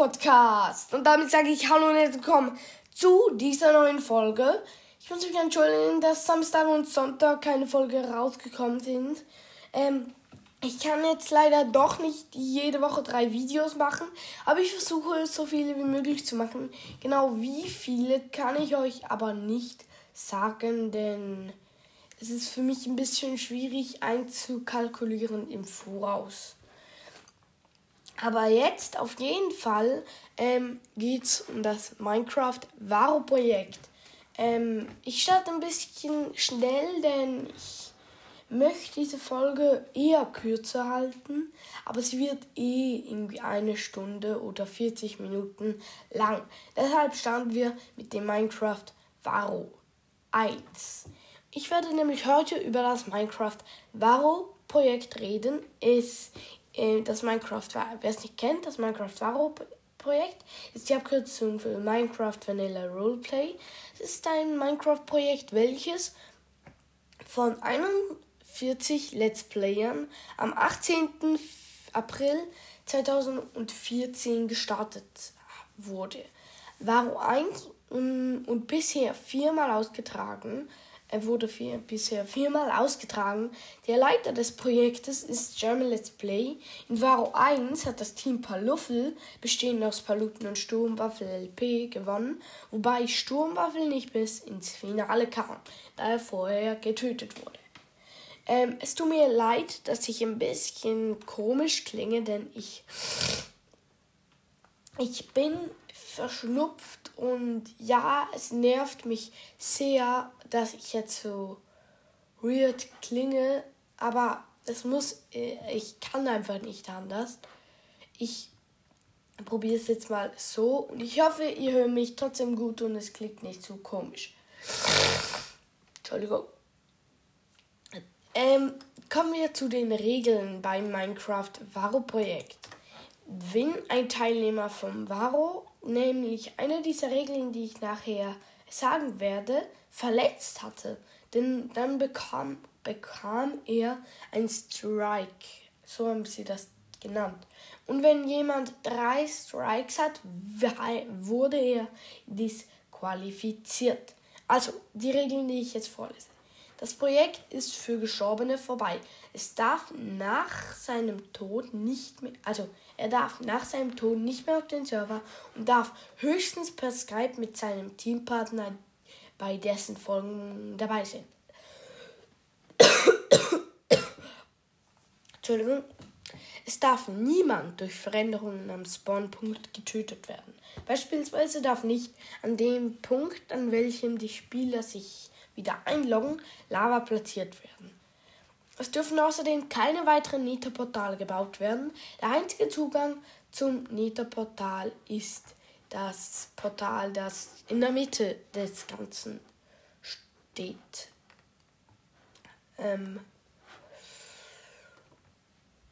Podcast. Und damit sage ich Hallo und herzlich willkommen zu dieser neuen Folge. Ich muss mich entschuldigen, dass Samstag und Sonntag keine Folge rausgekommen sind. Ähm, ich kann jetzt leider doch nicht jede Woche drei Videos machen, aber ich versuche so viele wie möglich zu machen. Genau wie viele kann ich euch aber nicht sagen, denn es ist für mich ein bisschen schwierig einzukalkulieren im Voraus. Aber jetzt auf jeden Fall ähm, geht es um das Minecraft Varo Projekt. Ähm, ich starte ein bisschen schnell, denn ich möchte diese Folge eher kürzer halten, aber sie wird eh irgendwie eine Stunde oder 40 Minuten lang. Deshalb starten wir mit dem Minecraft Varo 1. Ich werde nämlich heute über das Minecraft Varo Projekt reden. Äh, das Minecraft, wer es nicht kennt, das Minecraft Varo Projekt ist die Abkürzung für Minecraft Vanilla Roleplay. Es ist ein Minecraft Projekt, welches von 41 Let's Playern am 18. April 2014 gestartet wurde. Varo 1 und, und bisher viermal ausgetragen er wurde vier, bisher viermal ausgetragen. Der Leiter des Projektes ist German Let's Play. In Varo 1 hat das Team Paluffel, bestehend aus Paluten und Sturmwaffel LP, gewonnen, wobei Sturmwaffel nicht bis ins Finale kam, da er vorher getötet wurde. Ähm, es tut mir leid, dass ich ein bisschen komisch klinge, denn ich, ich bin verschnupft und ja, es nervt mich sehr, dass ich jetzt so weird klinge, aber es muss, äh, ich kann einfach nicht anders. Ich probiere es jetzt mal so und ich hoffe, ihr hört mich trotzdem gut und es klingt nicht so komisch. Entschuldigung. Ähm, kommen wir zu den Regeln beim Minecraft Varo Projekt. Wenn ein Teilnehmer vom Varo nämlich eine dieser Regeln, die ich nachher sagen werde, verletzt hatte, denn dann bekam, bekam er ein Strike. So haben sie das genannt. Und wenn jemand drei Strikes hat, wurde er disqualifiziert. Also die Regeln, die ich jetzt vorlese. Das Projekt ist für Gestorbene vorbei. Es darf nach seinem Tod nicht mehr, also er darf nach seinem Tod nicht mehr auf den Server und darf höchstens per Skype mit seinem Teampartner bei dessen Folgen dabei sein. Entschuldigung. Es darf niemand durch Veränderungen am Spawnpunkt getötet werden. Beispielsweise darf nicht an dem Punkt, an welchem die Spieler sich wieder einloggen, Lava platziert werden. Es dürfen außerdem keine weiteren Nether-Portale gebaut werden. Der einzige Zugang zum Nether-Portal ist das Portal, das in der Mitte des Ganzen steht. Ähm,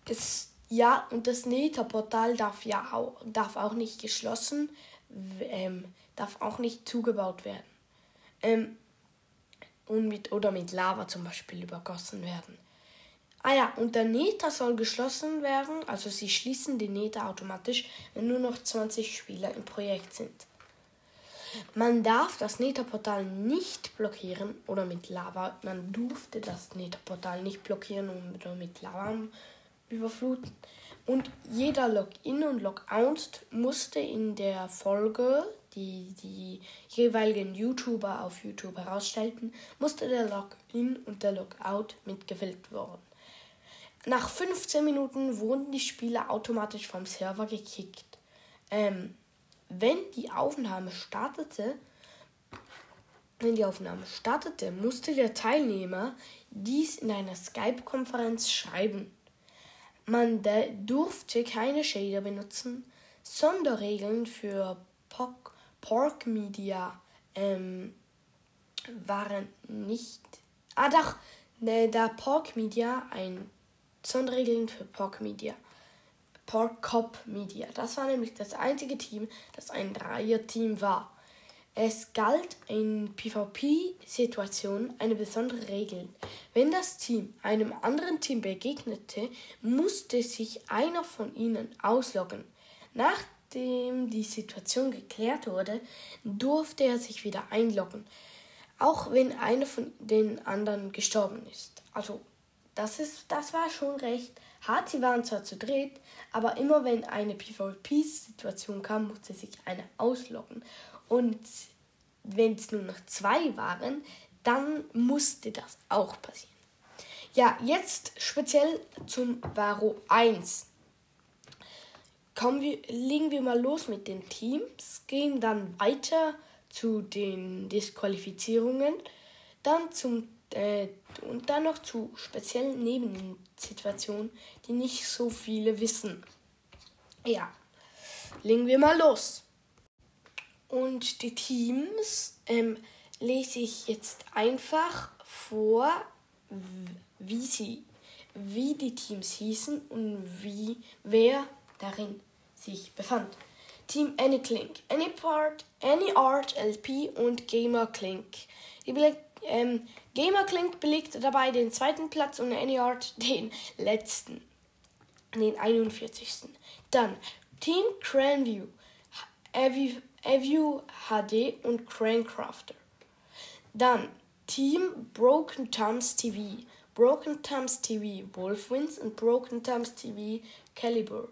es, ja, und das Nether-Portal darf ja auch, darf auch nicht geschlossen, ähm, darf auch nicht zugebaut werden. Ähm, und mit, oder mit Lava zum Beispiel übergossen werden. Ah ja, und der Nether soll geschlossen werden, also sie schließen den Nether automatisch, wenn nur noch 20 Spieler im Projekt sind. Man darf das Nether-Portal nicht blockieren oder mit Lava. Man durfte das Nether-Portal nicht blockieren oder mit Lava überfluten. Und jeder Login und Logout musste in der Folge, die die jeweiligen YouTuber auf YouTube herausstellten, musste der Login und der Logout mitgefilmt worden. Nach 15 Minuten wurden die Spieler automatisch vom Server gekickt. Ähm, wenn die Aufnahme startete, wenn die Aufnahme startete, musste der Teilnehmer dies in einer Skype-Konferenz schreiben. Man durfte keine Shader benutzen. Sonderregeln für Pork Media ähm, waren nicht. Ah, doch, ne, da Pork Media ein Sonderregeln für Pork Media. Pork Cop Media. Das war nämlich das einzige Team, das ein Dreier-Team war. Es galt in PvP-Situationen eine besondere Regel. Wenn das Team einem anderen Team begegnete, musste sich einer von ihnen ausloggen. Nachdem die Situation geklärt wurde, durfte er sich wieder einloggen, auch wenn einer von den anderen gestorben ist. Also das, ist, das war schon recht hart. Sie waren zwar zu dritt, aber immer wenn eine PvP-Situation kam, musste sich einer ausloggen. Und wenn es nur noch zwei waren, dann musste das auch passieren. Ja, jetzt speziell zum Varo 1. Kommen wir, legen wir mal los mit den Teams, gehen dann weiter zu den Disqualifizierungen, dann zum äh, und dann noch zu speziellen Nebensituationen, die nicht so viele wissen. Ja, legen wir mal los. Und die Teams ähm, lese ich jetzt einfach vor, wie sie, wie die Teams hießen und wie wer darin sich befand. Team Anyclink, Anypart, Anyart LP und Gamer Clink. Die ähm, Gamer Clink belegte dabei den zweiten Platz und Anyart den letzten, den 41. Dann Team Cranview, Aview HD und Cranecrafter. Dann Team Broken Thumbs TV, Broken Thumbs TV Wolfwins und Broken Thumbs TV Caliber.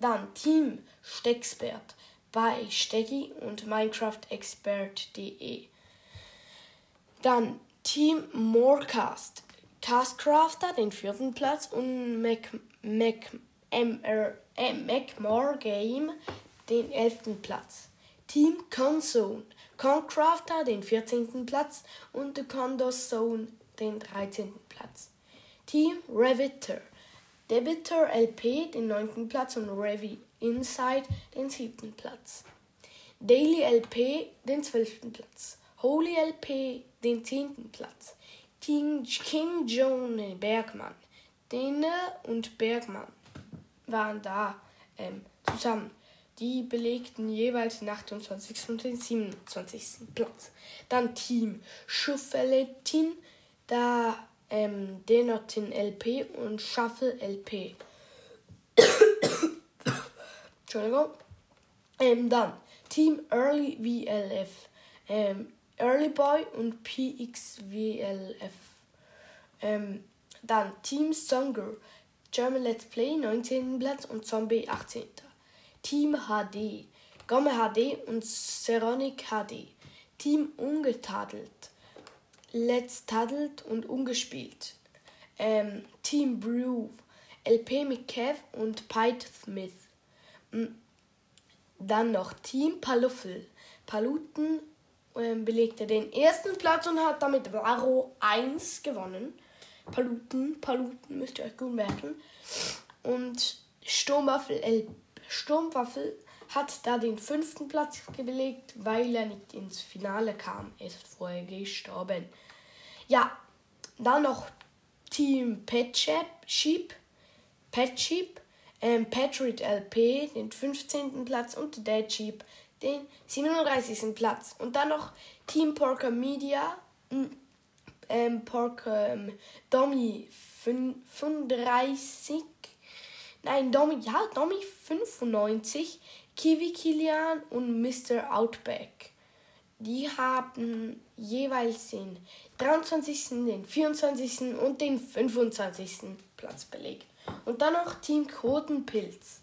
Dann Team Stecksbert bei Steggy und MinecraftExpert.de. Dann Team Morecast, Castcrafter den vierten Platz und Mac, Mac, MR, Macmore Game den elften Platz. Team Console, Concrafter den 14. Platz und The Condor Zone den 13. Platz. Team Revitter, Debitor LP den 9. Platz und Revi Inside den 7. Platz. Daily LP den 12. Platz. Holy LP den 10. Platz. King Johnny Bergmann, Dene und Bergmann waren da ähm, zusammen. Die belegten jeweils den 28. und den 27. Platz. Dann Team Schuffeletin, da ähm, Denotin LP und Shuffle LP. Entschuldigung. Ähm, dann Team Early VLF. Ähm, Early Boy und PXWLF. Ähm, dann Team Songer, German Let's Play 19. Platz und Zombie 18. Team HD, Gomme HD und Seronic HD. Team Ungetadelt, Let's Tadelt und Ungespielt. Ähm, Team Brew, LP mit und Pite Smith. Dann noch Team Paluffel, Paluten belegte den ersten Platz und hat damit Varo 1 gewonnen. Paluten, Paluten müsst ihr euch gut merken. Und Sturmwaffel, äh, Sturmwaffel hat da den fünften Platz belegt, weil er nicht ins Finale kam. Er ist vorher gestorben. Ja, dann noch Team Petchep, Sheep, Pet Sheep, ähm, Patriot LP, den 15. Platz und Dead Sheep, den 37. Platz. Und dann noch Team Porker Media, ähm, Porker ähm, Domi 35, nein, Domi, ja, Domi 95, Kiwi Kilian und Mr. Outback. Die haben jeweils den 23., den 24. und den 25. Platz belegt. Und dann noch Team Kotenpilz.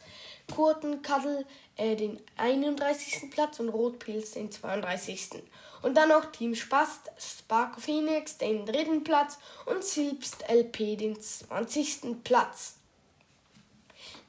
Kurtenkadel äh, den 31. Platz und Rotpilz den 32. Und dann noch Team Spast, Spark Phoenix den dritten Platz und Silbst LP den 20. Platz.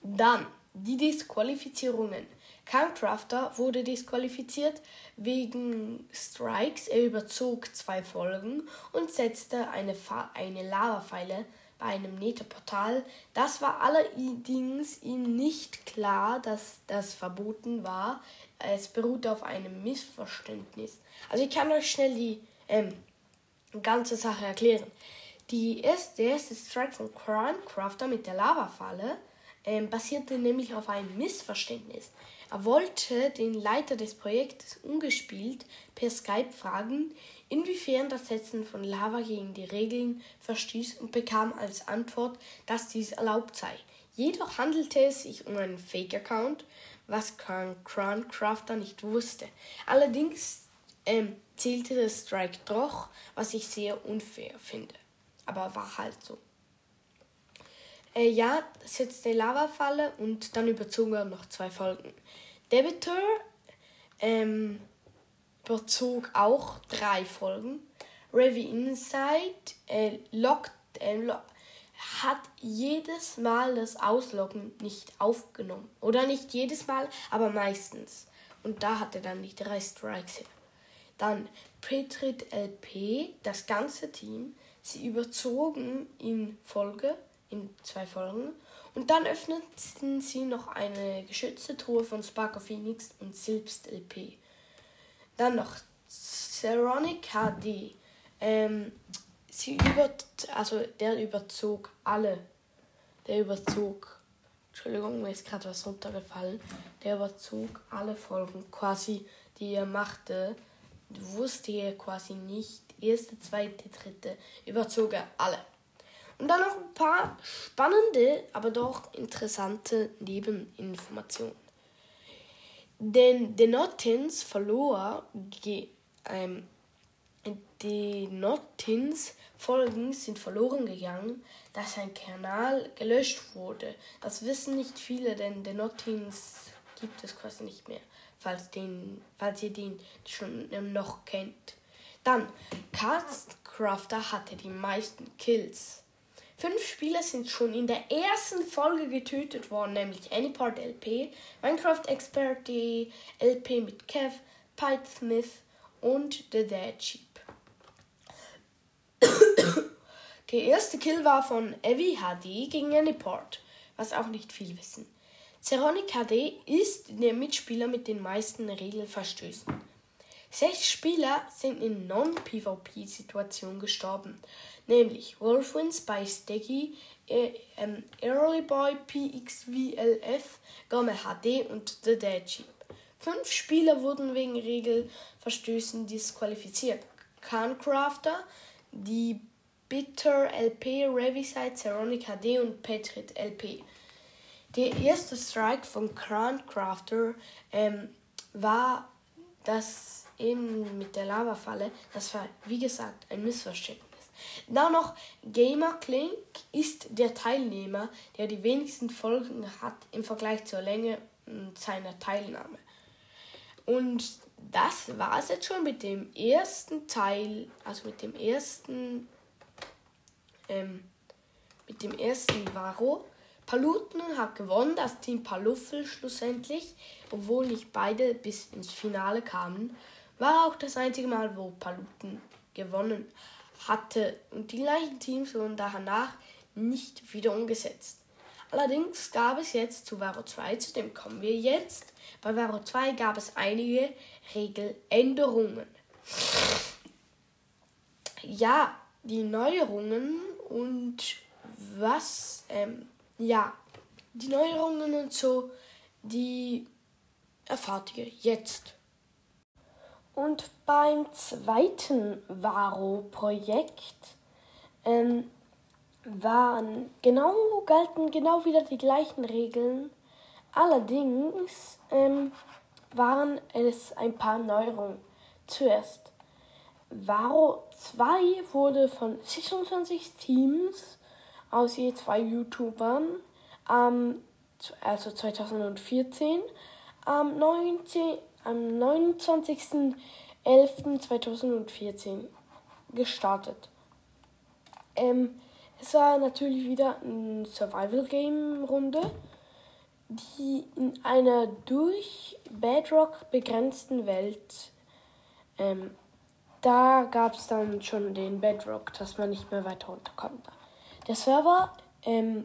Dann die Disqualifizierungen. Countcrafter wurde disqualifiziert wegen Strikes. Er überzog zwei Folgen und setzte eine, Fa eine Lavapfeile bei einem Netherportal. Das war allerdings ihm nicht klar, dass das verboten war. Es beruhte auf einem Missverständnis. Also ich kann euch schnell die ähm, ganze Sache erklären. Die erste, der erste Strike von Crafter mit der Lavafalle ähm, basierte nämlich auf einem Missverständnis. Er wollte den Leiter des Projektes ungespielt per Skype fragen, inwiefern das Setzen von Lava gegen die Regeln verstieß und bekam als Antwort, dass dies erlaubt sei. Jedoch handelte es sich um einen Fake-Account, was Croncrafter nicht wusste. Allerdings ähm, zählte der Strike doch, was ich sehr unfair finde. Aber war halt so. Äh, ja, eine Lava-Falle und dann überzogen wir noch zwei Folgen. Debitor ähm, überzog auch drei Folgen. Revy Inside äh, lockt, äh, lo hat jedes Mal das Ausloggen nicht aufgenommen. Oder nicht jedes Mal, aber meistens. Und da hatte dann die drei Strikes her. Dann Petrit LP, das ganze Team, sie überzogen in Folge, in zwei Folgen. Und dann öffneten sie noch eine geschützte Truhe von Sparker Phoenix und Silbst LP. Dann noch Ceronic HD. Ähm, sie über, also der überzog alle. Der überzog, Entschuldigung, mir ist gerade was runtergefallen. Der überzog alle Folgen quasi, die er machte. Wusste er quasi nicht. Erste, zweite, dritte. Überzog er alle. Und dann noch ein paar spannende, aber doch interessante Nebeninformationen. Denn The Notins verlor ähm, die Notins Folgen sind verloren gegangen, da sein Kanal gelöscht wurde. Das wissen nicht viele, denn den Notins gibt es quasi nicht mehr, falls, den, falls ihr den schon noch kennt. Dann, Castcrafter hatte die meisten Kills. Fünf Spieler sind schon in der ersten Folge getötet worden, nämlich Anypart LP, Minecraft Expert LP mit Kev, Python Smith und The Dead Sheep. Der erste Kill war von Evi HD gegen Anyport, was auch nicht viele wissen. Zeronic HD ist der Mitspieler mit den meisten Regelverstößen. Sechs Spieler sind in Non-PvP-Situationen gestorben, nämlich Wolfwin, Spice Steggy, äh, ähm, Early Boy, PXVLF, Gomme HD und The Dead Sheep. Fünf Spieler wurden wegen Regelverstößen disqualifiziert. Khancrafter, die Bitter LP, Revisite, Ceronic HD und Petrit LP. Der erste Strike von Crown ähm, war das eben mit der Lavafalle. Das war, wie gesagt, ein Missverständnis. Dann noch Gamer Clink ist der Teilnehmer, der die wenigsten Folgen hat im Vergleich zur Länge seiner Teilnahme. Und das war es jetzt schon mit dem ersten Teil, also mit dem ersten, ähm, mit dem ersten Varo. Paluten hat gewonnen, das Team Paluffel schlussendlich, obwohl nicht beide bis ins Finale kamen, war auch das einzige Mal, wo Paluten gewonnen hatte und die gleichen Teams wurden danach nicht wieder umgesetzt. Allerdings gab es jetzt zu Varo 2, zu dem kommen wir jetzt, bei Varo 2 gab es einige Regeländerungen. Ja, die Neuerungen und was, ähm, ja, die Neuerungen und so, die erfahrt ihr jetzt. Und beim zweiten Varo-Projekt ähm, waren genau, galten genau wieder die gleichen Regeln. Allerdings ähm, waren es ein paar Neuerungen. Zuerst, Varo 2 wurde von 26 Teams aus je zwei YouTubern, ähm, also 2014, am, 19, am 29.11.2014 gestartet. Ähm, es war natürlich wieder eine Survival-Game-Runde die in einer durch Bedrock begrenzten Welt, ähm, da gab es dann schon den Bedrock, dass man nicht mehr weiter runter konnte. Der Server ähm,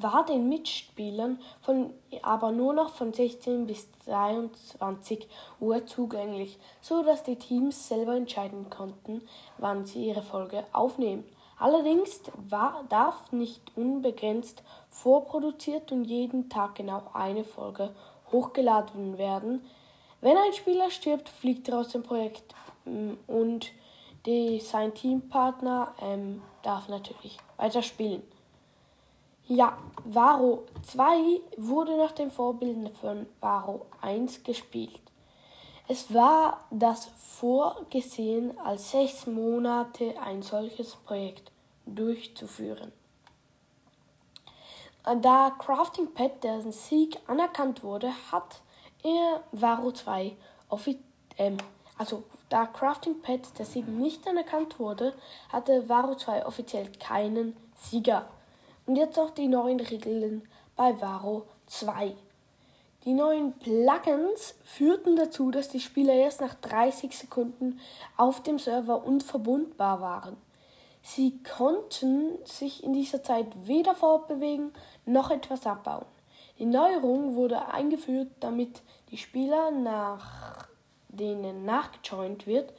war den Mitspielern von, aber nur noch von 16 bis 23 Uhr zugänglich, so dass die Teams selber entscheiden konnten, wann sie ihre Folge aufnehmen. Allerdings war, darf nicht unbegrenzt vorproduziert und jeden Tag genau eine Folge hochgeladen werden. Wenn ein Spieler stirbt, fliegt er aus dem Projekt mm, und die, sein Teampartner ähm, darf natürlich weiterspielen. Ja, Varo 2 wurde nach dem Vorbild von Varo 1 gespielt. Es war das vorgesehen, als sechs Monate ein solches Projekt durchzuführen. Da Crafting Pad dessen Sieg anerkannt wurde, hat er Varo 2 ähm, also da Crafting Pad der Sieg nicht anerkannt wurde, hatte Varo 2 offiziell keinen Sieger. Und jetzt auch die neuen Regeln bei Varo 2. Die neuen Plugins führten dazu, dass die Spieler erst nach 30 Sekunden auf dem Server unverbundbar waren. Sie konnten sich in dieser Zeit weder fortbewegen noch etwas abbauen. Die Neuerung wurde eingeführt, damit die Spieler, nach denen nachgejoint wird,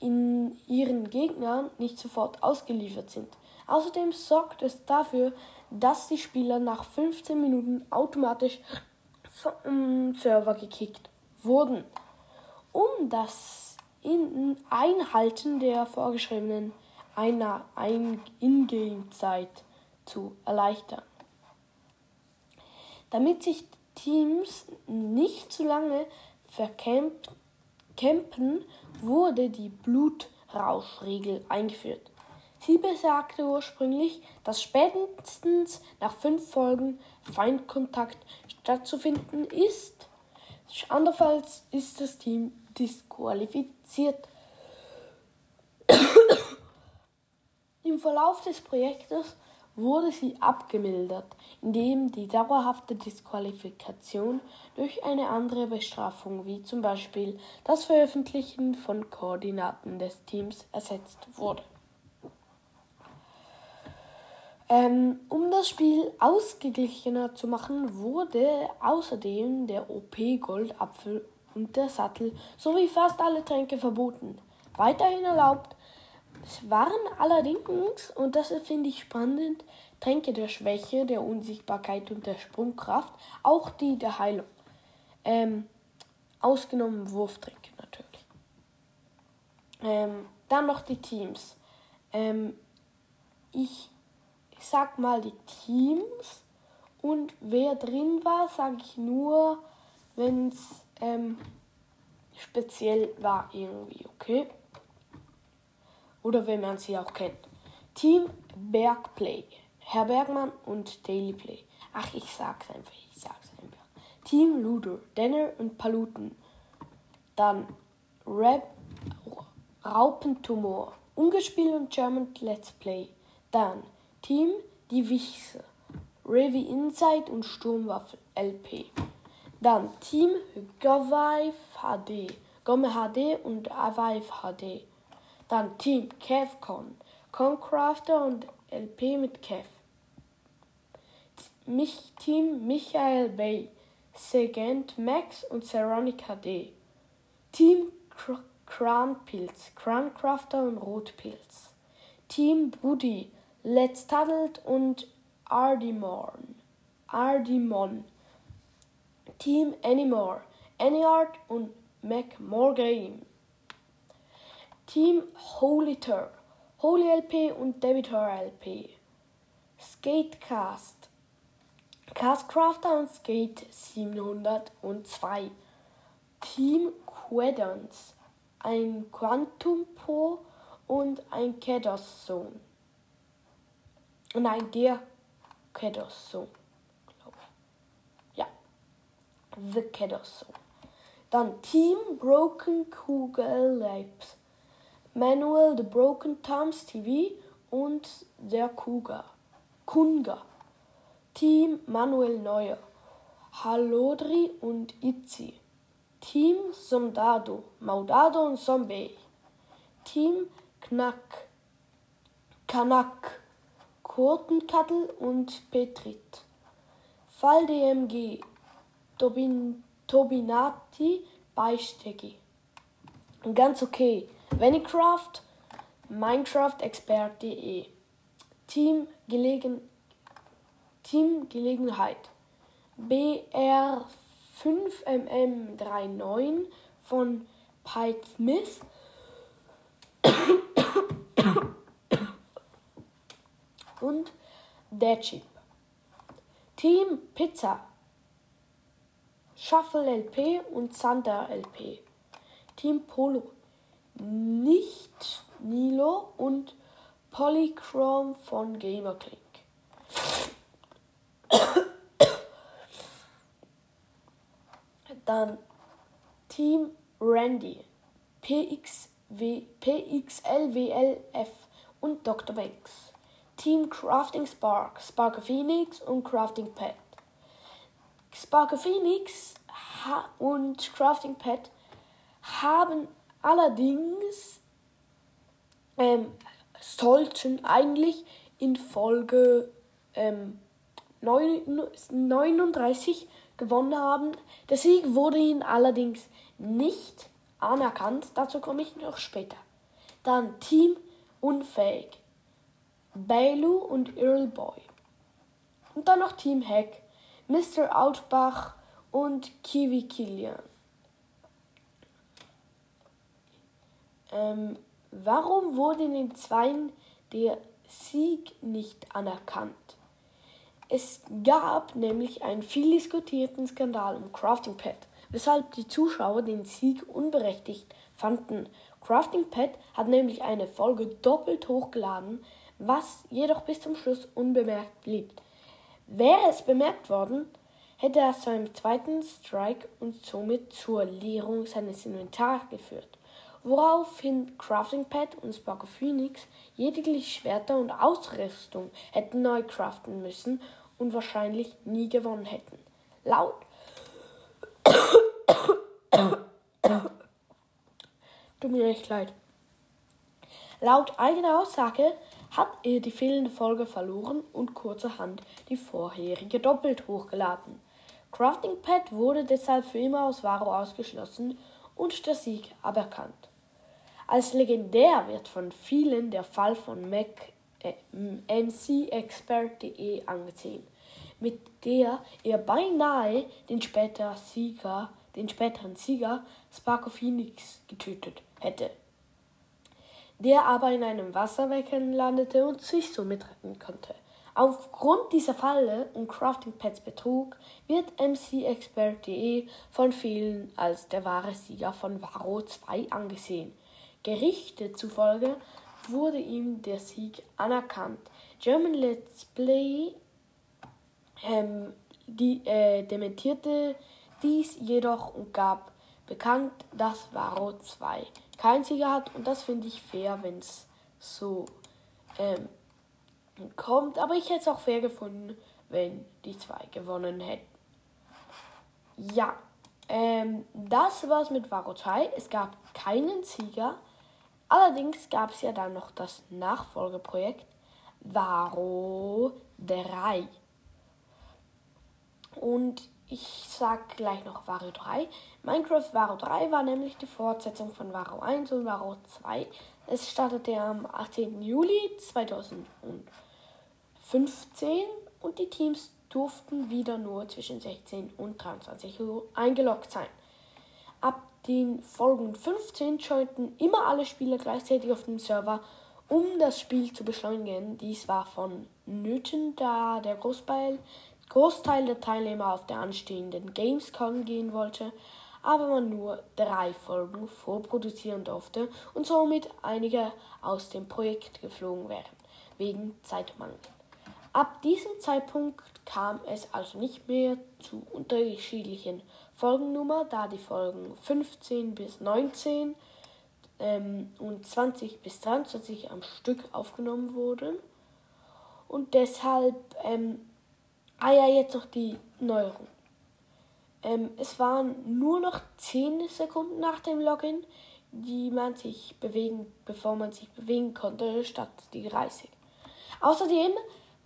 in ihren Gegnern nicht sofort ausgeliefert sind. Außerdem sorgt es dafür, dass die Spieler nach 15 Minuten automatisch vom Server gekickt wurden. Um das Einhalten der vorgeschriebenen In-Game-Zeit zu erleichtern. Damit sich Teams nicht zu lange verkämpfen, wurde die Blutrauschregel eingeführt. Sie besagte ursprünglich, dass spätestens nach fünf Folgen Feindkontakt stattzufinden ist. Andernfalls ist das Team disqualifiziert. Im Verlauf des Projektes wurde sie abgemildert, indem die dauerhafte Disqualifikation durch eine andere Bestrafung wie zum Beispiel das Veröffentlichen von Koordinaten des Teams ersetzt wurde. Ähm, um das Spiel ausgeglichener zu machen, wurde außerdem der OP-Goldapfel und der Sattel sowie fast alle Tränke verboten. Weiterhin erlaubt waren allerdings, und das finde ich spannend, Tränke der Schwäche, der Unsichtbarkeit und der Sprungkraft, auch die der Heilung. Ähm, ausgenommen Wurftränke natürlich. Ähm, dann noch die Teams. Ähm, ich ich sag mal die Teams und wer drin war, sage ich nur, wenn es ähm, speziell war irgendwie, okay? Oder wenn man sie auch kennt. Team Bergplay, Herr Bergmann und Daily Play. Ach, ich sag's einfach, ich sag's einfach. Team Ludo, Denner und Paluten. Dann Rap, Raupentumor, Ungespielt und German Let's Play. Dann Team Die Wichse, Revi Inside und Sturmwaffel LP. Dann Team Govive HD, Gomme HD und Avive HD. Dann Team KevCon, Concrafter und LP mit Kev. Mich Team Michael Bay, Segent Max und Ceronic HD. Team Kranpilz, Krancrafter und Rotpilz. Team Brudi, Let's Tuddled und Ardimon. Ardimon. Team Anymore, Anyart und Game. Team Holy Tur, Holy LP und Debitor LP. Skatecast. Castcrafter und Skate 702. Team Quedons. Ein Quantum Po und ein Kedos Zone. Nein, der Kedos ich. Ja. The Kedos Zone. Dann Team Broken Kugel Labs. Manuel The Broken Thumbs TV und der Kuga. Kunga. Team Manuel Neuer. Halodri und Itzi. Team Soldado. Maudado und Zombie. Team Knack. Kanak. Kurtenkattel und Petrit. Fall DMG, Tobin, Tobinati, Beisteggi. Ganz okay. Venicraft, Minecraft-Expert.de. Team Gelegen Teamgelegenheit BR5MM39 von Pite Smith und der Chip. Team Pizza, Shuffle LP und Sander LP. Team Polo, nicht Nilo und Polychrome von Gamerclink. Dann Team Randy, PXW, PXLWLF und Dr. Banks. Team Crafting Spark, Sparker Phoenix und Crafting Pet. Sparker Phoenix und Crafting Pet haben allerdings ähm, sollten eigentlich in Folge ähm, 39 gewonnen haben. Der Sieg wurde ihnen allerdings nicht anerkannt. Dazu komme ich noch später. Dann Team Unfähig. Bailu und Earl Boy. Und dann noch Team Hack, Mr. Outbach und Kiwi Kilian. Ähm, warum wurde in den Zweien der Sieg nicht anerkannt? Es gab nämlich einen viel diskutierten Skandal um Crafting Pad, weshalb die Zuschauer den Sieg unberechtigt fanden. Crafting Pad hat nämlich eine Folge doppelt hochgeladen, was jedoch bis zum Schluss unbemerkt blieb. Wäre es bemerkt worden, hätte er zu einem zweiten Strike und somit zur Leerung seines Inventars geführt, woraufhin Crafting Pad und Sparker Phoenix lediglich Schwerter und Ausrüstung hätten neu craften müssen und wahrscheinlich nie gewonnen hätten. Laut Tut mir echt leid. Laut eigener Aussage hat er die fehlende Folge verloren und kurzerhand die vorherige doppelt hochgeladen. Crafting Pad wurde deshalb für immer aus Varo ausgeschlossen und der Sieg aberkannt. Als legendär wird von vielen der Fall von Mac äh, mcexpert.de angesehen, mit der er beinahe den, später Sieger, den späteren Sieger Sparko Phoenix getötet hätte der aber in einem Wasserbecken landete und sich somit retten konnte. Aufgrund dieser Falle und Crafting Pets Betrug wird MCExpert.de von vielen als der wahre Sieger von Varo 2 angesehen. Gerichte zufolge wurde ihm der Sieg anerkannt. German Let's Play ähm, die, äh, dementierte dies jedoch und gab bekannt, dass Varo 2 keinen Sieger hat. Und das finde ich fair, wenn es so ähm, kommt. Aber ich hätte es auch fair gefunden, wenn die zwei gewonnen hätten. Ja, ähm, das war's mit Varo 2. Es gab keinen Sieger. Allerdings gab es ja dann noch das Nachfolgeprojekt Varo 3. Und ich sag gleich noch Varo 3. Minecraft Varo 3 war nämlich die Fortsetzung von Varo 1 und Varo 2. Es startete am 18. Juli 2015 und die Teams durften wieder nur zwischen 16 und 23 Uhr eingeloggt sein. Ab den Folgen 15 jointen immer alle Spieler gleichzeitig auf dem Server, um das Spiel zu beschleunigen. Dies war von Nöten, da der Großteil Großteil der Teilnehmer auf der anstehenden Gamescom gehen wollte, aber man nur drei Folgen vorproduzieren durfte und somit einige aus dem Projekt geflogen wären, wegen Zeitmangel. Ab diesem Zeitpunkt kam es also nicht mehr zu unterschiedlichen Folgennummer, da die Folgen 15 bis 19 ähm, und 20 bis 23 am Stück aufgenommen wurden. Und deshalb ähm, Ah ja, jetzt noch die Neuerung. Ähm, es waren nur noch 10 Sekunden nach dem Login, die man sich bewegen, bevor man sich bewegen konnte, statt die 30. Außerdem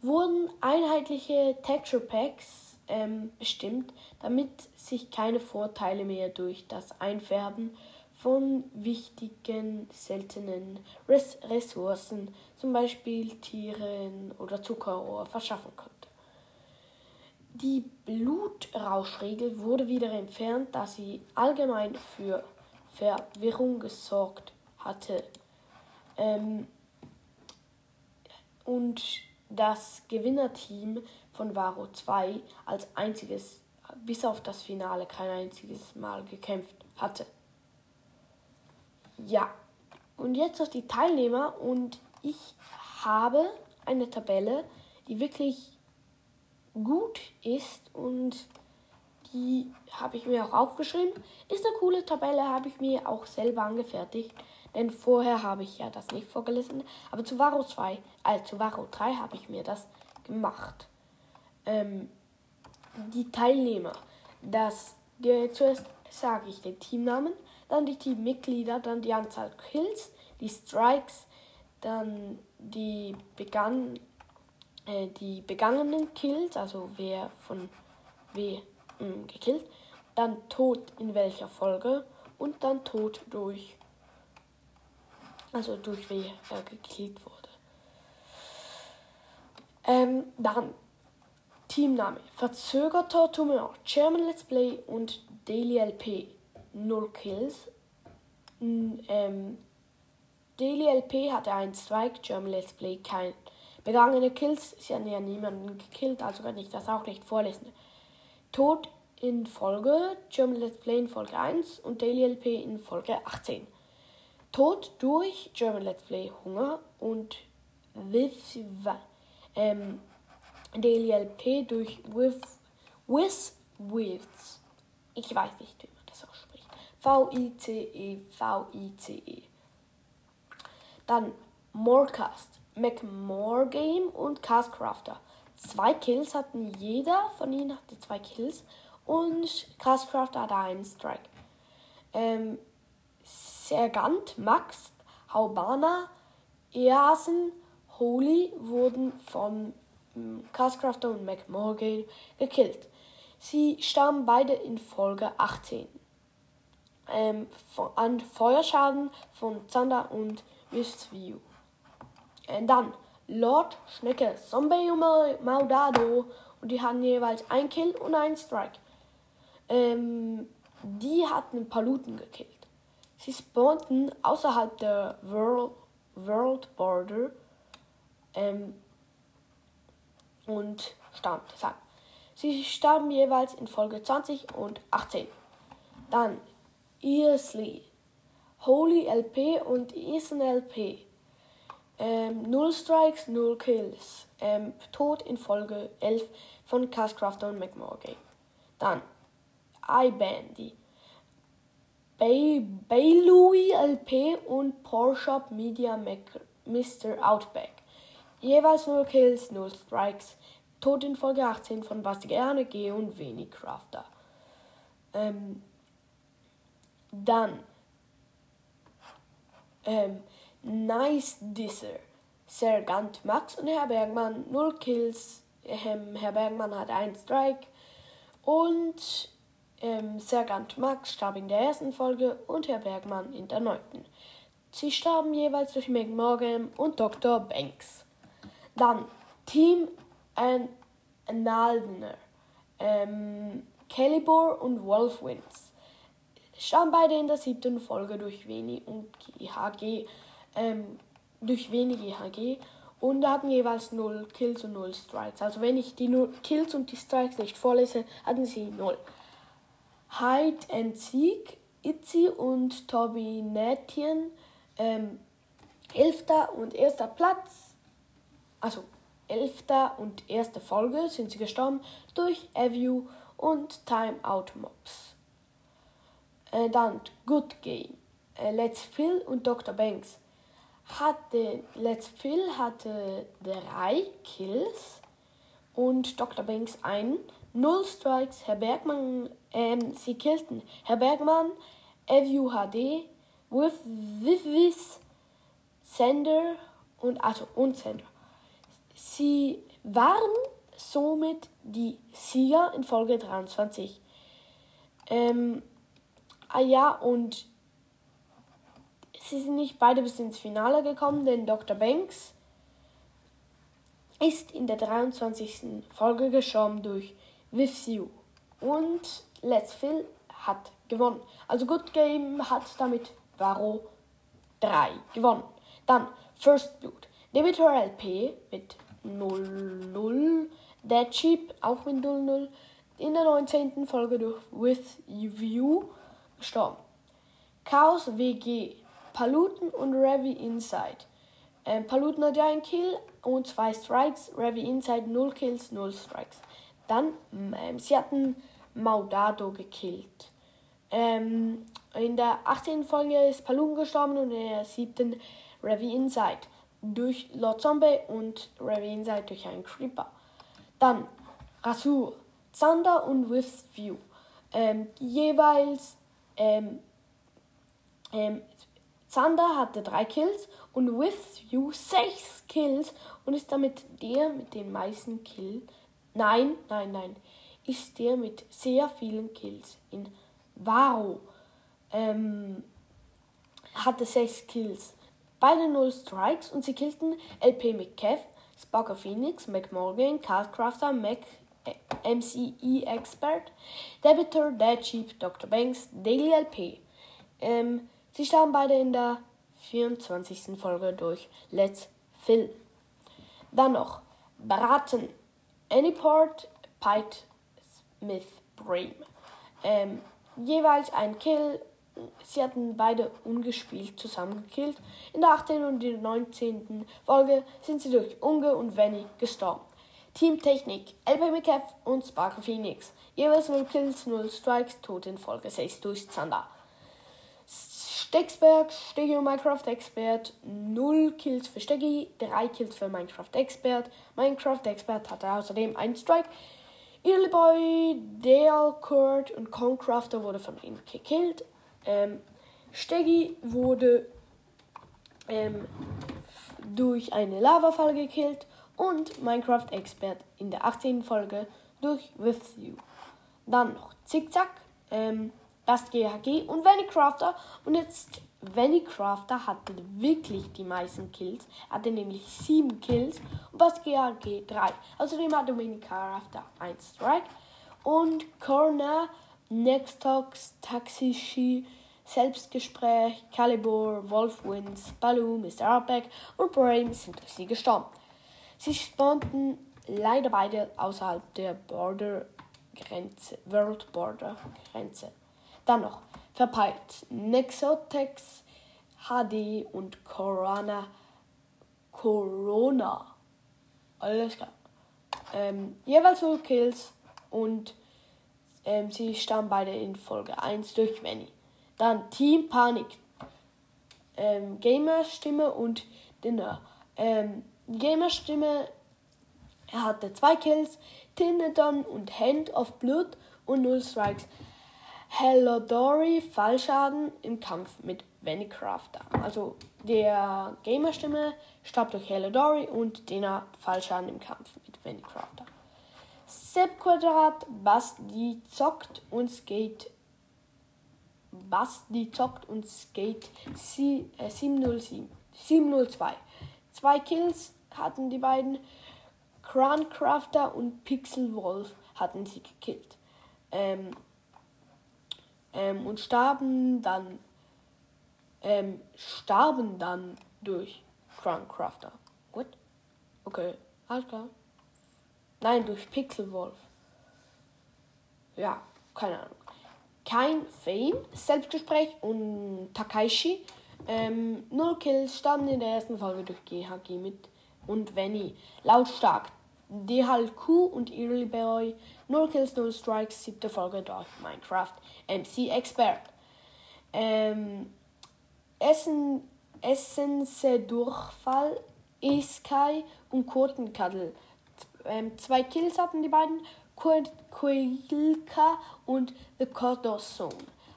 wurden einheitliche Texture Packs ähm, bestimmt, damit sich keine Vorteile mehr durch das Einfärben von wichtigen, seltenen Res Ressourcen, zum Beispiel Tieren oder Zuckerrohr, verschaffen konnte. Die Blutrauschregel wurde wieder entfernt, da sie allgemein für Verwirrung gesorgt hatte. Ähm, und das Gewinnerteam von Varo 2 als einziges bis auf das Finale kein einziges Mal gekämpft hatte. Ja, und jetzt noch die Teilnehmer und ich habe eine Tabelle, die wirklich gut ist und die habe ich mir auch aufgeschrieben. Ist eine coole Tabelle, habe ich mir auch selber angefertigt, denn vorher habe ich ja das nicht vorgelesen, aber zu Varo 2, also zu Varo 3 habe ich mir das gemacht. Ähm, die Teilnehmer, das der, zuerst sage ich den Teamnamen, dann die Teammitglieder, dann die Anzahl Kills, die Strikes, dann die, begann, äh, die begangenen Kills, also wer von wem gekillt, dann Tod in welcher Folge und dann Tod durch, also durch wer er gekillt wurde. Ähm, dann Teamname Verzögerter Tumor, German Let's Play und Daily LP 0 Kills. Ähm, Daily LP hatte einen Strike, German Let's Play kein. Begangene Kills, sie haben ja niemanden gekillt, also kann ich das auch nicht vorlesen. Tod in Folge, German Let's Play in Folge 1 und Daily LP in Folge 18. Tod durch German Let's Play Hunger und with, ähm, Daily LP durch with, with, with. Ich weiß nicht, wie man das ausspricht. V-I-C-E, V-I-C-E. Dann Morecast, McMore Game und Castcrafter. Zwei Kills hatten jeder von ihnen hatte zwei Kills und Castcrafter hatte einen Strike. Ähm, Sergant, Max, Haubana, Easen, Holy wurden von Castcrafter und McMorgan gekillt. Sie starben beide in Folge 18 ähm, von, an Feuerschaden von Zander und Vistview. Äh, dann Lord Schnecke, Zombie und Maudado und die hatten jeweils ein Kill und einen Strike. Ähm, die hatten ein Looten gekillt. Sie spawnten außerhalb der World, World Border ähm, und starben deshalb. Sie starben jeweils in Folge 20 und 18. Dann Easley, Holy LP und Ethan LP. Ähm, 0 Strikes, 0 Kills. Ähm, Tod in Folge 11 von Castcrafter und McMorgan. Dann iBandy. Bay, Louis LP und Porsche Media Maker, Mr. Outback. Jeweils 0 Kills, 0 Strikes. Tod in Folge 18 von Basti Gerne, G und Wenig Crafter. Ähm, dann ähm, Nice Disser. Sergant Max und Herr Bergmann 0 Kills. Ähm, Herr Bergmann hat 1 Strike. Und ähm, Sergant Max starb in der ersten Folge und Herr Bergmann in der neunten. Sie starben jeweils durch Meg Morgan und Dr. Banks. Dann Team Analdener, ähm, Calibur und Wolfwinds. Starben beide in der siebten Folge durch Veni und GHG, ähm, durch Veni GHG und hatten jeweils 0 Kills und 0 Strikes. Also wenn ich die 0 Kills und die Strikes nicht vorlese, hatten sie 0. Hide and Seek, Itzy und Toby Natien, ähm, 11. und 1. Platz also elfte und erste Folge sind sie gestorben durch Aview und Time Out Mobs. Äh, dann Good Game. Äh, Let's Phil und Dr. Banks. Hatte, Let's Phil hatte drei Kills und Dr. Banks einen. Null Strikes. Herr Bergmann, ähm, sie killten Herr Bergmann, Aview HD, with Vivis, Sender und also und Sender. Sie waren somit die Sieger in Folge 23. Ähm, ah ja, und sie sind nicht beide bis ins Finale gekommen, denn Dr. Banks ist in der 23. Folge gestorben durch With You. Und Let's Phil hat gewonnen. Also Good Game hat damit Varo 3 gewonnen. Dann First Blood. Debitor LP mit 0-0. Dead Sheep auch mit 0-0. In der 19. Folge durch With You gestorben. Chaos WG. Paluten und Ravi Inside. Ähm, Paluten hat ja einen Kill und zwei Strikes. Ravi Inside 0 Kills, 0 Strikes. Dann, ähm, sie hatten Maudado gekillt. Ähm, in der 18. Folge ist Palun gestorben und in der 7. Ravi Inside durch Lord Zombie und Ravi Inside durch einen Creeper. Dann Rasur, Zander und With View. Ähm, jeweils ähm, ähm, Zander hatte drei Kills und With You sechs Kills und ist damit der mit den meisten Kills. Nein, nein, nein. Ist der mit sehr vielen Kills in Varo. Ähm, hatte sechs Kills. Beide null Strikes und sie killten LP McCaff, Sparker Phoenix, McMorgan, Cardcrafter, Mac, äh, MCE Expert, Debitor, Dead Sheep, Dr. Banks, Daily LP. Ähm, sie starben beide in der 24. Folge durch Let's Fill. Dann noch Braten, Anyport, Pite, Smith, Bream. Ähm, jeweils ein Kill. Sie hatten beide ungespielt zusammengekillt. In der 18. und der 19. Folge sind sie durch Unge und Venny gestorben. Team Technik, LP McCaff und Sparkle Phoenix. Jeweils 0 Kills, 0 Strikes, tot in Folge 6 durch Zander. Stecksberg, Stegio Minecraft Expert, 0 Kills für Steggy, 3 Kills für Minecraft Expert. Minecraft Expert hatte außerdem einen Strike. Earlyboy, Dale, Kurt und Concrafter wurde von ihnen gekillt. Ähm, Steggy wurde ähm, durch eine Lavafall gekillt und Minecraft Expert in der 18. Folge durch With You. Dann noch Zickzack, ähm, das GHG und Vannycrafter. Und jetzt Vannycrafter hatte wirklich die meisten Kills. Er hatte nämlich 7 Kills und das GHG 3. Außerdem hatte Vannycrafter 1 Strike. Und Corner, Nextox, Taxishi, Selbstgespräch, Calibur, Wolfwinds, Baloo, Mr. Outback und Brain sind durch sie gestorben. Sie spawnten leider beide außerhalb der Border Grenze, World Border Grenze. Dann noch verpeilt Nexotex HD und Corona Corona. Alles klar. Ähm, jeweils 0 Kills und ähm, sie stammen beide in Folge 1 durch Manny. Dann Team Panik. Ähm, Gamer-Stimme und Dinner. Ähm, Gamer-Stimme, er hatte zwei Kills, Tinedon und Hand of Blood und 0 Strikes. Hello Dory Fallschaden im Kampf mit Vannycrafter. Also der Gamer-Stimme starb durch Hello Dory und Dena Fallschaden im Kampf mit Vannycrafter. Sepp Quadrat, Basti zockt und Skate. Basti zockt und Skate 707, 702. Zwei Kills hatten die beiden. Croncrafter und Pixel Wolf hatten sie gekillt. Ähm, ähm, und starben dann ähm, starben dann durch Croncrafter. Gut? Okay, alles klar. Nein, durch Pixel Wolf. Ja, keine Ahnung. Kein Fame, Selbstgespräch und Takaishi. Ähm, null Kills starben in der ersten Folge durch GHG mit und Venny. Lautstark. DHLQ und Early Boy 0 Kills, 0 Strikes, siebte Folge durch Minecraft MC Expert. Ähm, Essen, Essense Durchfall, Eskai und Kurtenkadel. Ähm, zwei Kills hatten die beiden, Quilka und The Corridor Zone.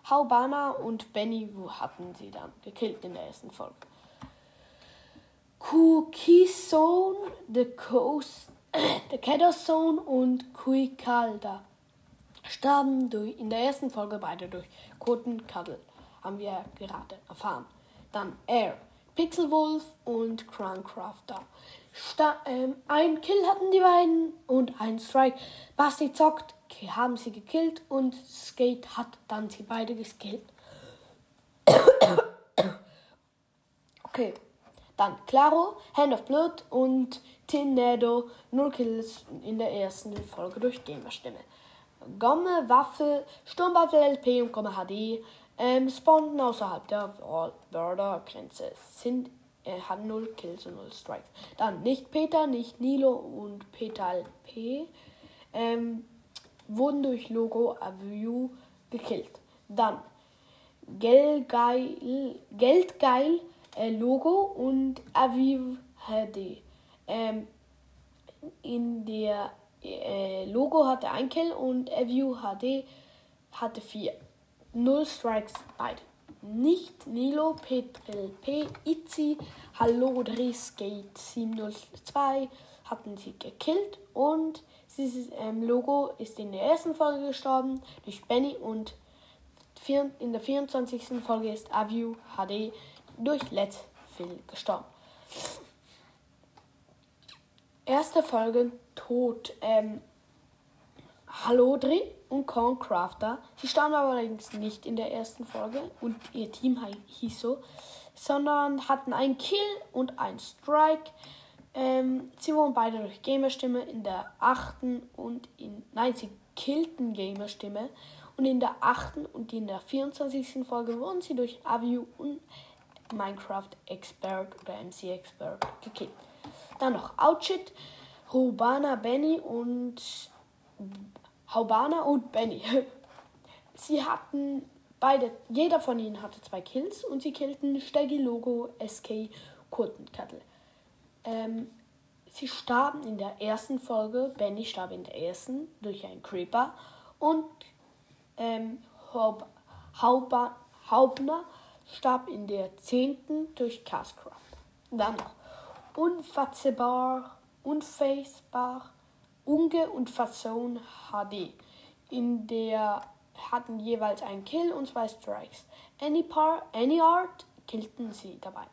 Haubana und Benny Wu hatten sie dann gekillt in der ersten Folge. Kukison, The Coast der Keddersohn und Kuikalda starben durch, in der ersten Folge beide durch Koten Haben wir gerade erfahren. Dann Air, Pixelwolf und Croncrafter. Sta ähm, ein Kill hatten die beiden und ein Strike. Basti zockt, haben sie gekillt und Skate hat dann sie beide geskillt. okay. Dann Claro, Hand of Blood und Tinado, 0 Kills in der ersten Folge durch Gamerstimme. Gomme, Waffe, Sturmwaffel LP und Gomme HD ähm, spawnten außerhalb der Border-Grenze. Sind er hat 0 Kills und 0 Strikes. Dann nicht Peter, nicht Nilo und Peter LP ähm, wurden durch Logo Aview gekillt. Dann Geldgeil, Geldgeil äh, Logo und Aviv HD. Ähm, in der äh, Logo hatte ein Kill und Aviv HD hatte vier. Null Strikes beide. Nicht Nilo, Petrel P, Itzi, Hallo, Skate 702 hatten sie gekillt und dieses ähm, Logo ist in der ersten Folge gestorben durch Benny und vier, in der 24. Folge ist Aviu HD durch Let's Phil gestorben. Erste Folge Tod. Ähm, Halodri und Corncrafter. Sie starben allerdings nicht in der ersten Folge und ihr Team hieß so, sondern hatten einen Kill und einen Strike. Ähm, sie wurden beide durch Gamerstimme in der achten und in. Nein, sie killten Gamerstimme. Und in der achten und in der 24. Folge wurden sie durch Aviu und Minecraft Expert oder MC Expert gekillt. Dann noch Outshit, Rubana Benny und Haubana und Benny. Sie hatten beide, jeder von ihnen hatte zwei Kills und sie killten Steggy Logo SK Kurtenkattel. Ähm, sie starben in der ersten Folge, Benny starb in der ersten durch einen Creeper und ähm, Haubner starb in der zehnten durch Castcraft. Dann noch Unfassbar, Unfacebar, Unge und Fason HD. In der hatten jeweils einen Kill und zwei Strikes. Any, par, any Art killten sie dabei.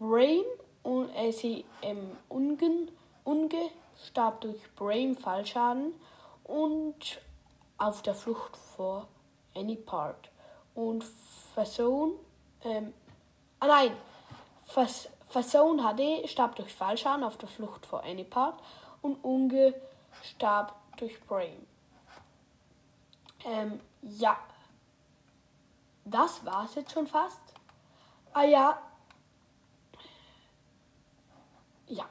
Rain und äh, sie ähm, Ungen, Unge starb durch Brain Fallschaden und auf der Flucht vor Any Part. Und Fason, ähm, ah nein, Fas, Fason HD starb durch Fallschaden auf der Flucht vor Any Part und Unge starb durch Brain. Ähm, ja. Das war's jetzt schon fast. Ah ja. Ja,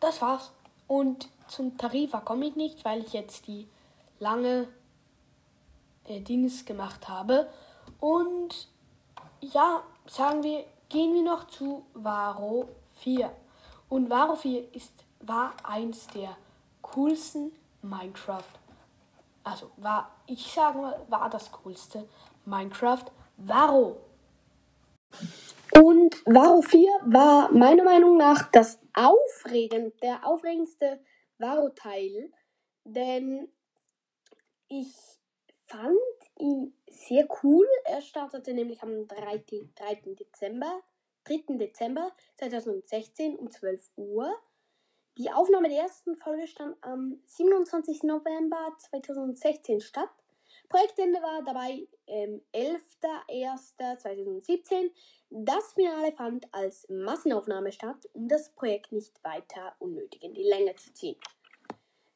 das war's. Und zum Tarifa komme ich nicht, weil ich jetzt die lange äh, Dings gemacht habe. Und ja, sagen wir, gehen wir noch zu Varo 4. Und Varo 4 ist, war eins der coolsten Minecraft. Also war, ich sage mal, war das coolste Minecraft Varo. Und Varo 4 war meiner Meinung nach das aufregend, der aufregendste Varo-Teil, denn ich fand ihn sehr cool. Er startete nämlich am 3. 3. Dezember, 3. Dezember 2016 um 12 Uhr. Die Aufnahme der ersten Folge stand am 27. November 2016 statt. Projektende war dabei ähm, 11.01.2017. Das Finale fand als Massenaufnahme statt, um das Projekt nicht weiter unnötig in die Länge zu ziehen.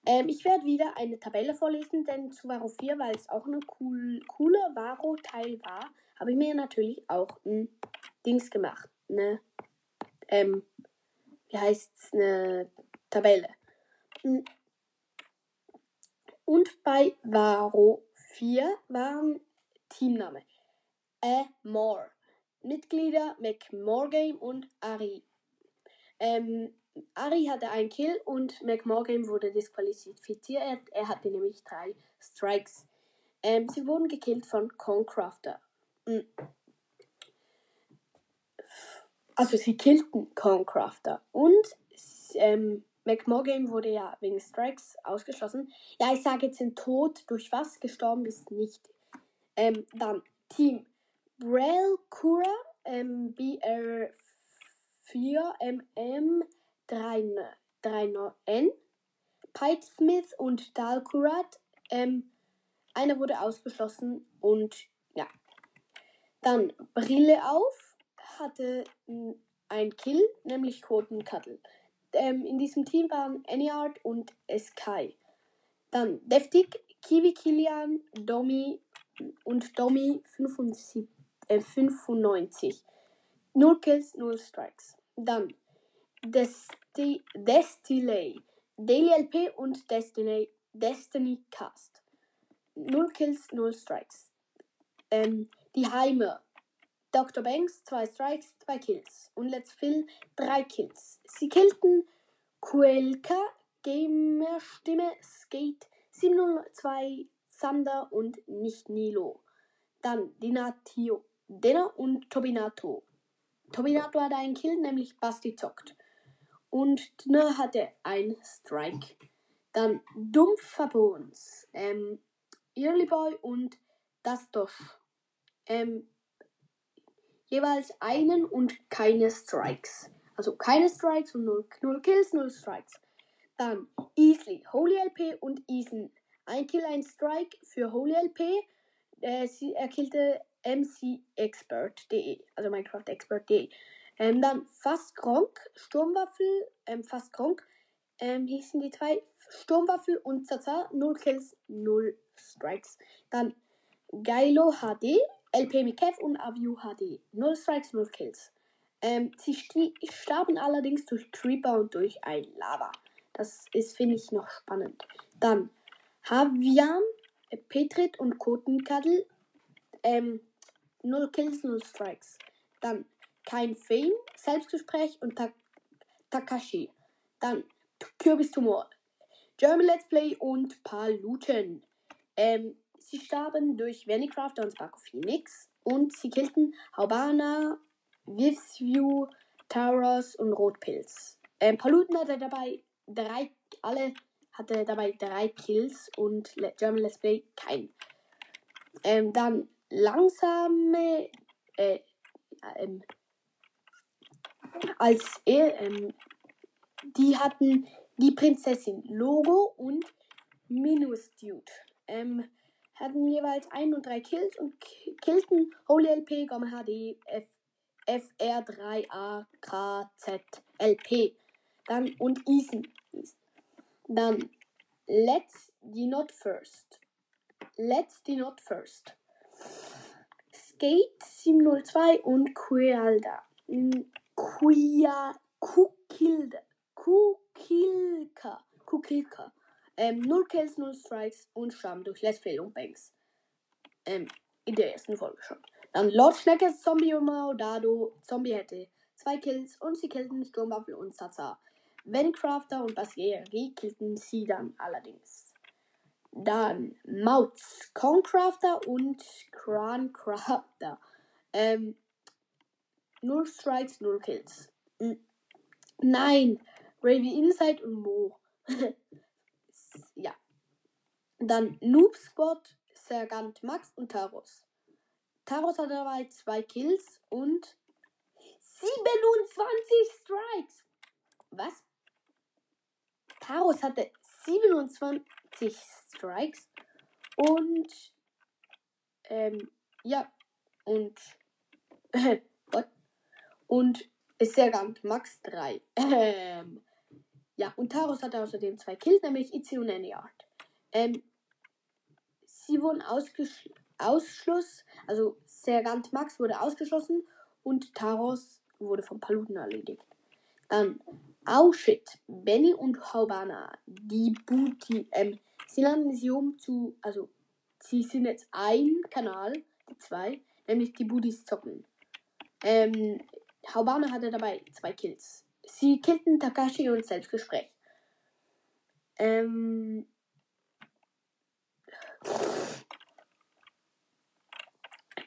Ähm, ich werde wieder eine Tabelle vorlesen, denn zu Varo 4, weil es auch ein cool, cooler Varo-Teil war, habe ich mir natürlich auch ein Dings gemacht. Ne? Ähm, wie heißt es? Eine Tabelle. Hm. Und bei Varo 4 waren Teamname A More. Mitglieder McMorgame und Ari. Ähm, Ari hatte einen Kill und McMorgame wurde disqualifiziert. Er hatte nämlich drei Strikes. Ähm, sie wurden gekillt von Concrafter. Hm. Also sie killten Concrafter. Und ähm, McMorgan wurde ja wegen Strikes ausgeschlossen. Ja, ich sage jetzt den Tod durch was gestorben ist nicht. Ähm, dann Team Brel Kura ähm, BR4MM 39N, Pite Smith und Dalkurat. Ähm, einer wurde ausgeschlossen und ja. Dann Brille auf, hatte ein Kill, nämlich Quoten Cuddle. Ähm, in diesem Team waren Anyard und Sky. Dann Deftig, Kiwi Kilian, Domi und Domi 75, äh, 95. 0 Kills, 0 Strikes. Dann Desti Destilay, Daily LP und Destiny, Destiny Cast. 0 Kills, 0 Strikes. Ähm, die Heime. Dr. Banks, 2 Strikes, 2 Kills. Und Let's Fill, 3 Kills. Sie killten Kuelka, Gamerstimme, Skate, 702, Sander und nicht Nilo. Dann Dinatio, Dinner und Tobinato. Tobinato hatte einen Kill, nämlich Basti zockt. Und Dinner hatte ein Strike. Dann Dumpfer Bones, ähm, Early Boy und Das Dosh. Ähm, jeweils einen und keine Strikes. Also keine Strikes und 0, 0 Kills, 0 Strikes. Dann Easily, Holy LP und Eason. Ein Kill, ein Strike für Holy LP. Äh, sie, er killte mcexpert.de, also minecraftexpert.de. Ähm, dann Fast Gronk, Sturmwaffel, ähm, Fast Gronk, ähm, hießen die zwei Sturmwaffel und Zaza, 0 Kills, 0 Strikes. Dann Geilo HD, LP mit Kev und Avio HD, 0 Strikes, 0 Kills. Ähm, sie starben allerdings durch Creeper und durch ein Lava. Das ist, finde ich, noch spannend. Dann Havian, äh, Petrit und Kotenkadel. Ähm, 0 Kills, 0 Strikes. Dann kein Fame, Selbstgespräch und Ta Takashi. Dann Kürbistumor, German Let's Play und Paluten. Ähm, sie starben durch Vannycrafter und Sparko Phoenix und sie killten Haubana, Vivsview, Taros und Rotpilz. Ähm, Paluten hatte dabei drei, alle hatte dabei drei Kills und German Let's Play keinen. Ähm, dann langsame, äh, ähm, als er, ähm, die hatten die Prinzessin Logo und Minus Dude. Ähm, hatten jeweils ein und drei Kills und killten Holy LP, Gamma HD, F, FR3A, KZ, LP. Dann und Eason. Dann Let's the Not First. Let's the Not First. Skate 702 und Quealda. Quia Kukilda. Kukilka. Kukilka. Ähm, 0 Kills, 0 Strikes und Stamm durch Let's Play und Banks. Ähm, in der ersten Folge schon. Dann Lord Schneckes Zombie und Maodado. Zombie hätte zwei Kills und sie killten Sturmwaffel und Zaza. Vencrafter und Basieri killten sie dann allerdings. Dann Mauts, Concrafter und Crancrafter. Ähm, null Strikes, null Kills. Nein, Gravy Inside und Mo. ja. Dann Noobspot, Sergant Max und Taros. Taros hat dabei zwei Kills und 27 Strikes. Was? Taros hatte 27 Strikes und ähm, ja und und ist sehr ganz Max 3. Ähm, ja, und Taros hatte außerdem zwei Kills, nämlich Itzy und Anyard. Ähm, sie wurden ausgeschlossen. Ausschluss, also Sergant Max wurde ausgeschlossen und Taros wurde vom Paluten erledigt. Dann Oh shit, Benny und Haubana, die Booty, ähm, sie landen sie um zu, also, sie sind jetzt ein Kanal, die zwei, nämlich die Booties zocken. Ähm, Haubana hatte dabei zwei Kills. Sie killten Takashi und Selbstgespräch. Ähm,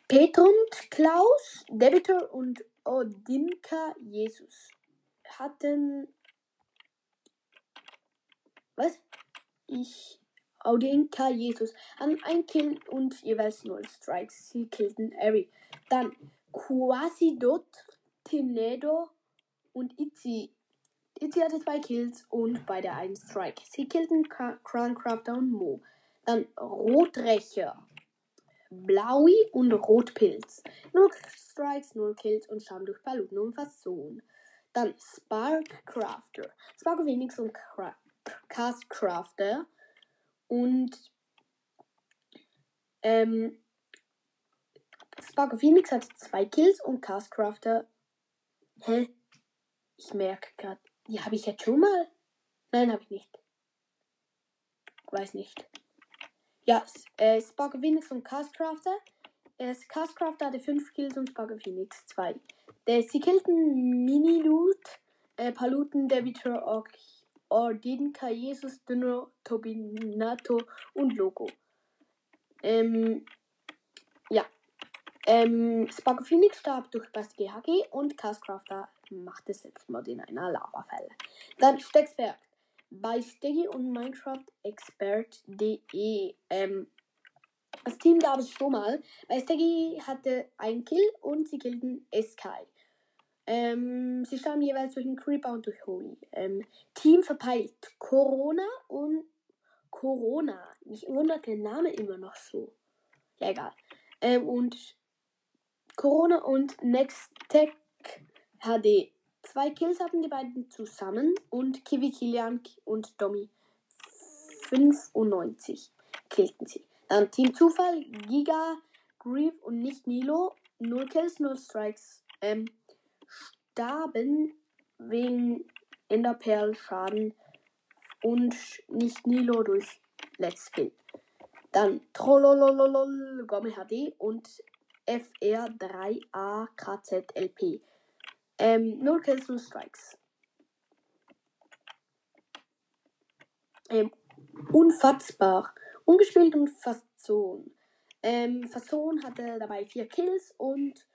Petrund, Klaus, Debitor und Odinka Jesus hatten. Was? Ich. Odinka Jesus hatten ein Kill und jeweils 0 Strikes. Sie killten Ari. Dann Quasidot, Tinedo und Itzy. Itzy hatte zwei Kills und beide einen Strike. Sie killten Croncrafter und Mo. Dann Rotrecher, Blaui und Rotpilz. Null Strikes, null Kills und Schaden durch Paluten und Fason. Dann Sparkcrafter. Spark Phoenix und Cra Castcrafter. Und ähm, Spark Phoenix hatte zwei Kills und Castcrafter. Hä? Ich merke gerade. Die habe ich jetzt schon mal? Nein, habe ich nicht. Weiß nicht. Ja, äh, Spark Phoenix und Castcrafter. Äh, Castcrafter hatte 5 Kills und Spark Phoenix 2. Sie killten Mini-Loot, äh, Paluten, Debitor, Ordinka, Jesus, Dünner, Tobinato und Logo. Ähm. Ähm, Spark Phoenix starb durch Basti GHG und Castcrafter machte Selbstmord in einer Lavafälle. Dann Stecksberg bei Steggy und Minecraft Expert.de. Ähm, das Team gab es schon mal. Bei Steggy hatte ein Kill und sie killten Sky. Ähm, sie starben jeweils durch den Creeper und durch Holy. Ähm, Team verpeilt Corona und Corona. Mich wundert der Name immer noch so. Ja, egal. Ähm, und Corona und Nextech HD. Zwei Kills hatten die beiden zusammen und Kiwi Kilian und Domi 95 killten sie. Dann Team Zufall, Giga, Grief und nicht Nilo. Null Kills, null Strikes. Ähm, starben wegen Enderperl-Schaden und nicht Nilo durch Let's Kill. Dann Trollolololol, Gomme HD und FR3AKZLP. Ähm, 0 Kills, 0 Strikes. Ähm, unfassbar. Ungespielt und Fason. Ähm, Fason hatte dabei 4 Kills und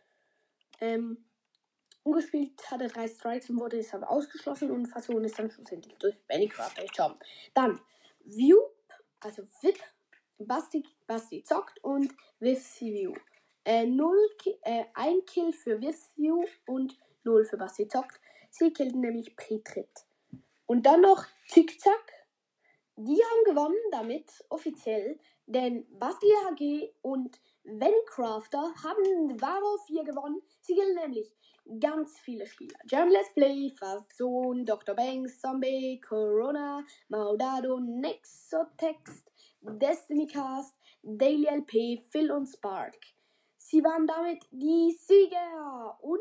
ähm, ungespielt hatte 3 Strikes und wurde deshalb ausgeschlossen und Fason ist dann schlussendlich durch Benny Crafter gestorben. Dann View, also VIP, Basti, Basti zockt und View. Äh, 0, äh, 1 Kill für View und 0 für Basti zockt. Sie killten nämlich Petrit. Und dann noch Zickzack. Die haben gewonnen damit offiziell, denn Basti HG und Vencrafter haben Varo 4 gewonnen. Sie killen nämlich ganz viele Spieler. German Let's Play, Fazon, Dr. Banks, Zombie, Corona, Maudado, Nexotext, Destiny Cast, Daily LP, Phil und Spark. Sie waren damit die Sieger und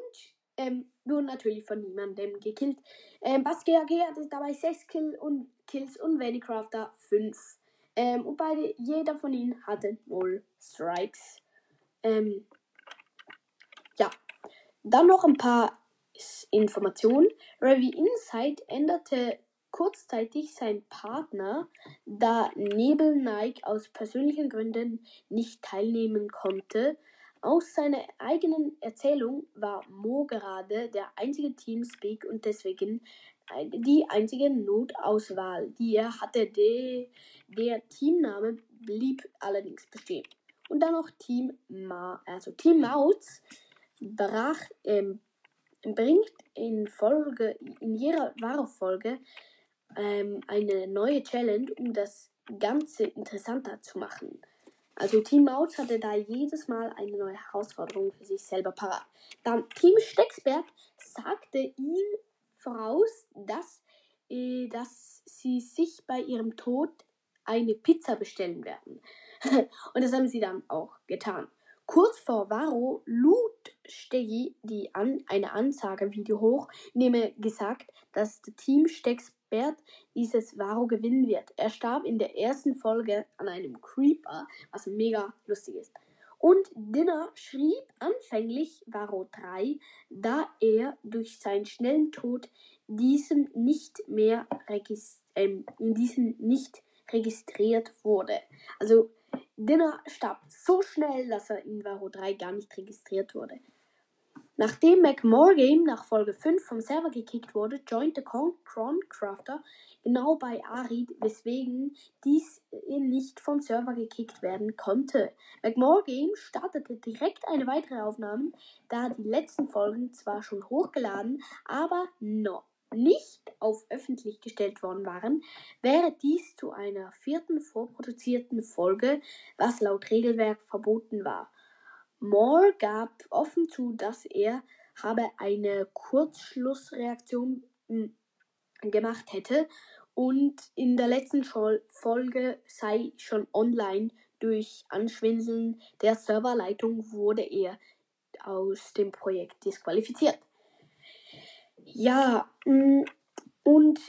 ähm, wurden natürlich von niemandem gekillt. Ähm, Baske AG hatte dabei 6 Kill und Kills und Valleycrafter 5. Ähm, und beide, jeder von ihnen hatte 0 Strikes. Ähm, ja. Dann noch ein paar Informationen. Ravi Insight änderte kurzzeitig seinen Partner, da Nebel Nike aus persönlichen Gründen nicht teilnehmen konnte. Aus seiner eigenen Erzählung war Mo gerade der einzige Teamspeak und deswegen die einzige Notauswahl, die er hatte. De, der Teamname blieb allerdings bestehen. Und dann noch Team Ma, also Team Maus brach, ähm, bringt in Folge, in jeder wahre Folge ähm, eine neue Challenge, um das Ganze interessanter zu machen. Also Team Maus hatte da jedes Mal eine neue Herausforderung für sich selber parat. Dann Team Stecksberg sagte ihm voraus, dass, äh, dass sie sich bei ihrem Tod eine Pizza bestellen werden. Und das haben sie dann auch getan. Kurz vor Varo lud Steggy die an, eine Ansage-Video hoch, er gesagt, dass das Team Stecksberg Bert dieses Varo gewinnen wird. Er starb in der ersten Folge an einem Creeper, was mega lustig ist. Und Dinner schrieb anfänglich Varo 3, da er durch seinen schnellen Tod diesen nicht mehr äh, in diesem nicht registriert wurde. Also Dinner starb so schnell, dass er in Varo 3 gar nicht registriert wurde. Nachdem McMorgame nach Folge 5 vom Server gekickt wurde, jointe Croncrafter genau bei Arid, weswegen dies nicht vom Server gekickt werden konnte. McMorgame startete direkt eine weitere Aufnahme, da die letzten Folgen zwar schon hochgeladen, aber noch nicht auf öffentlich gestellt worden waren, wäre dies zu einer vierten vorproduzierten Folge, was laut Regelwerk verboten war. Moore gab offen zu, dass er habe eine Kurzschlussreaktion hm, gemacht hätte und in der letzten Folge sei schon online durch Anschwindeln der Serverleitung wurde er aus dem Projekt disqualifiziert. Ja, hm, und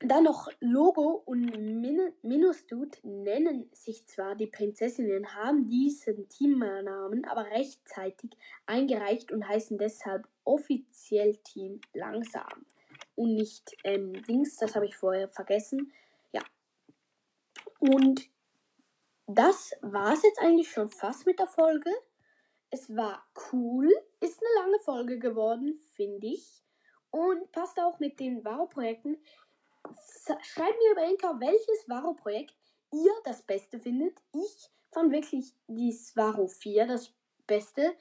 dann noch Logo und Min Minusdude nennen sich zwar die Prinzessinnen, haben diesen Teamnamen aber rechtzeitig eingereicht und heißen deshalb offiziell Team Langsam. Und nicht ähm, Dings, das habe ich vorher vergessen. Ja. Und das war es jetzt eigentlich schon fast mit der Folge. Es war cool, ist eine lange Folge geworden, finde ich. Und passt auch mit den Wow-Projekten schreibt mir über Enker, welches Varo-Projekt ihr das Beste findet. Ich fand wirklich die Svaro 4 das Beste,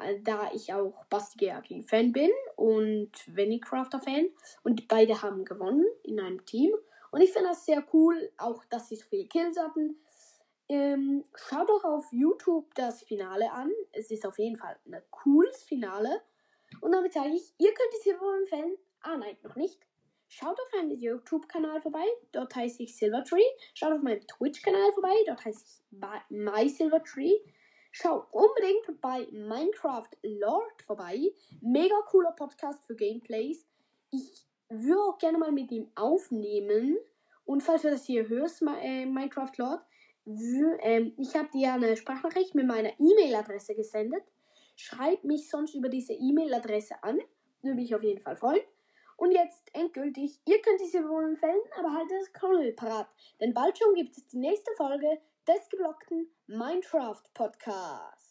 äh, da ich auch Basti Fan bin und Venny Crafter Fan. Und beide haben gewonnen in einem Team. Und ich finde das sehr cool, auch dass sie so viele Kills hatten. Ähm, schaut doch auf YouTube das Finale an. Es ist auf jeden Fall ein cooles Finale. Und damit sage ich, ihr könnt es hier empfehlen. Ah nein, noch nicht. Schaut auf meinem YouTube-Kanal vorbei, dort heiße ich Silvertree. Schaut auf meinem Twitch-Kanal vorbei, dort heiße ich MySilvertree. Schaut unbedingt bei Minecraft Lord vorbei. Mega cooler Podcast für Gameplays. Ich würde auch gerne mal mit ihm aufnehmen. Und falls du das hier hörst, äh, Minecraft Lord, ähm, ich habe dir eine Sprachnachricht mit meiner E-Mail-Adresse gesendet. Schreib mich sonst über diese E-Mail-Adresse an. Würde mich auf jeden Fall freuen. Und jetzt endgültig, ihr könnt diese Wohnung fällen, aber haltet das Kronel parat. Denn bald schon gibt es die nächste Folge des geblockten Minecraft Podcasts.